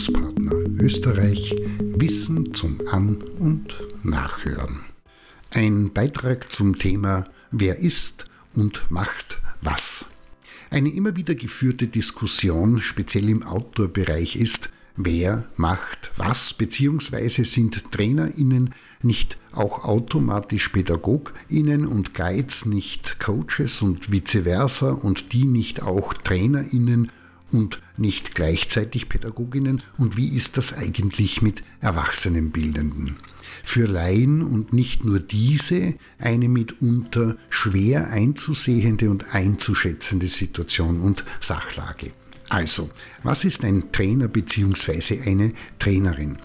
Bildungspartner Österreich Wissen zum An- und Nachhören. Ein Beitrag zum Thema Wer ist und macht was. Eine immer wieder geführte Diskussion, speziell im Outdoor-Bereich, ist, wer macht was, beziehungsweise sind TrainerInnen nicht auch automatisch PädagogInnen und Guides nicht Coaches und vice versa und die nicht auch TrainerInnen und nicht gleichzeitig Pädagoginnen und wie ist das eigentlich mit Erwachsenenbildenden? Für Laien und nicht nur diese eine mitunter schwer einzusehende und einzuschätzende Situation und Sachlage. Also, was ist ein Trainer bzw. eine Trainerin?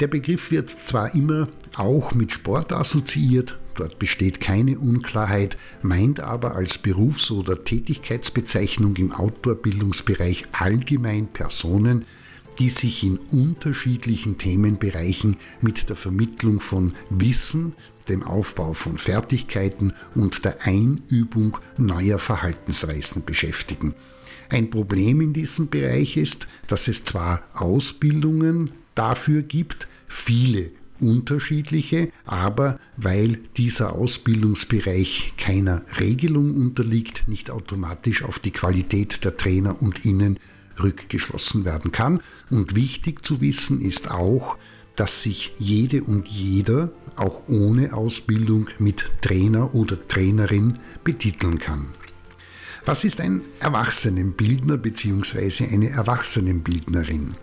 Der Begriff wird zwar immer auch mit Sport assoziiert, dort besteht keine Unklarheit, meint aber als Berufs- oder Tätigkeitsbezeichnung im Outdoor-Bildungsbereich allgemein Personen, die sich in unterschiedlichen Themenbereichen mit der Vermittlung von Wissen, dem Aufbau von Fertigkeiten und der Einübung neuer Verhaltensweisen beschäftigen. Ein Problem in diesem Bereich ist, dass es zwar Ausbildungen dafür gibt, viele unterschiedliche, aber weil dieser Ausbildungsbereich keiner Regelung unterliegt, nicht automatisch auf die Qualität der Trainer und Innen rückgeschlossen werden kann. Und wichtig zu wissen ist auch, dass sich jede und jeder auch ohne Ausbildung mit Trainer oder Trainerin betiteln kann. Was ist ein Erwachsenenbildner bzw. eine Erwachsenenbildnerin?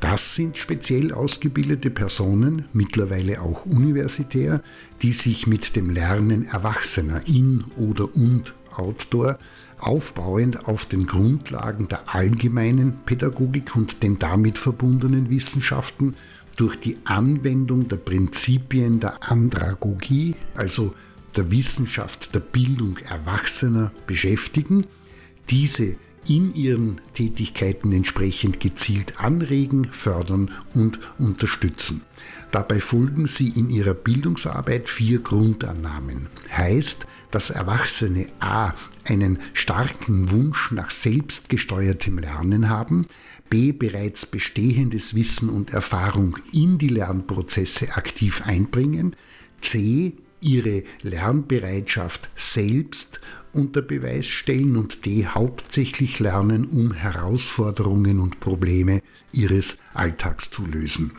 Das sind speziell ausgebildete Personen, mittlerweile auch universitär, die sich mit dem Lernen Erwachsener in oder und Outdoor aufbauend auf den Grundlagen der allgemeinen Pädagogik und den damit verbundenen Wissenschaften durch die Anwendung der Prinzipien der Andragogie, also der Wissenschaft der Bildung Erwachsener beschäftigen, diese in ihren Tätigkeiten entsprechend gezielt anregen, fördern und unterstützen. Dabei folgen sie in ihrer Bildungsarbeit vier Grundannahmen. Heißt, dass Erwachsene a. einen starken Wunsch nach selbstgesteuertem Lernen haben, b. bereits bestehendes Wissen und Erfahrung in die Lernprozesse aktiv einbringen, c ihre Lernbereitschaft selbst unter Beweis stellen und die hauptsächlich lernen, um Herausforderungen und Probleme ihres Alltags zu lösen.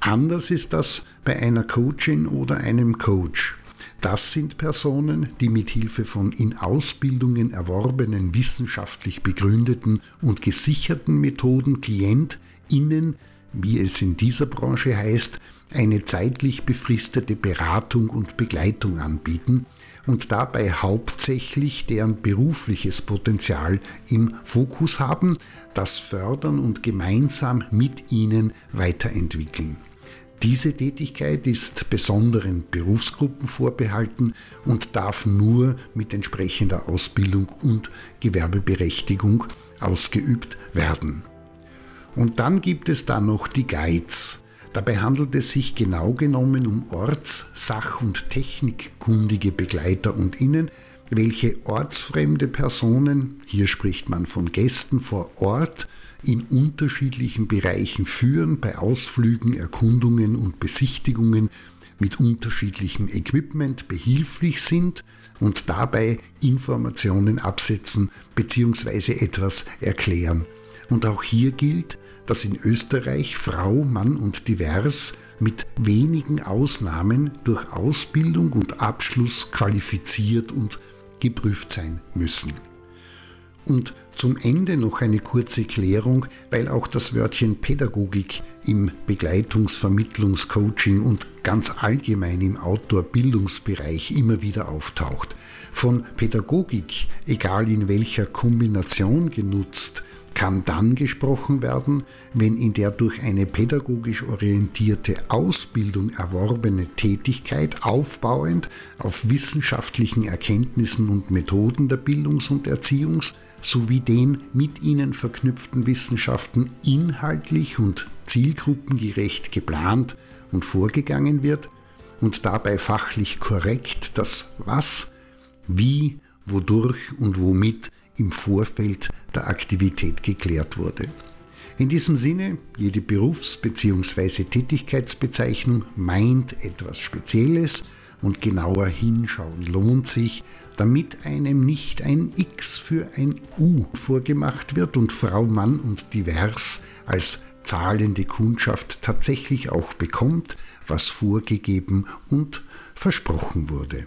Anders ist das bei einer Coachin oder einem Coach. Das sind Personen, die mit Hilfe von in Ausbildungen erworbenen wissenschaftlich begründeten und gesicherten Methoden KlientInnen, wie es in dieser Branche heißt, eine zeitlich befristete Beratung und Begleitung anbieten und dabei hauptsächlich deren berufliches Potenzial im Fokus haben, das fördern und gemeinsam mit ihnen weiterentwickeln. Diese Tätigkeit ist besonderen Berufsgruppen vorbehalten und darf nur mit entsprechender Ausbildung und Gewerbeberechtigung ausgeübt werden. Und dann gibt es da noch die Guides. Dabei handelt es sich genau genommen um orts-, sach- und technikkundige Begleiter und Innen, welche ortsfremde Personen, hier spricht man von Gästen vor Ort, in unterschiedlichen Bereichen führen, bei Ausflügen, Erkundungen und Besichtigungen mit unterschiedlichem Equipment behilflich sind und dabei Informationen absetzen bzw. etwas erklären. Und auch hier gilt, dass in Österreich Frau, Mann und divers mit wenigen Ausnahmen durch Ausbildung und Abschluss qualifiziert und geprüft sein müssen. Und zum Ende noch eine kurze Klärung, weil auch das Wörtchen Pädagogik im Begleitungs-, Vermittlungs-, Coaching und ganz allgemein im Outdoor-Bildungsbereich immer wieder auftaucht. Von Pädagogik, egal in welcher Kombination genutzt, kann dann gesprochen werden, wenn in der durch eine pädagogisch orientierte Ausbildung erworbene Tätigkeit aufbauend auf wissenschaftlichen Erkenntnissen und Methoden der Bildungs- und Erziehungs- sowie den mit ihnen verknüpften Wissenschaften inhaltlich und zielgruppengerecht geplant und vorgegangen wird und dabei fachlich korrekt das Was, Wie, Wodurch und Womit im Vorfeld der Aktivität geklärt wurde. In diesem Sinne, jede Berufs- bzw. Tätigkeitsbezeichnung meint etwas Spezielles und genauer hinschauen lohnt sich, damit einem nicht ein X für ein U vorgemacht wird und Frau, Mann und divers als zahlende Kundschaft tatsächlich auch bekommt, was vorgegeben und versprochen wurde.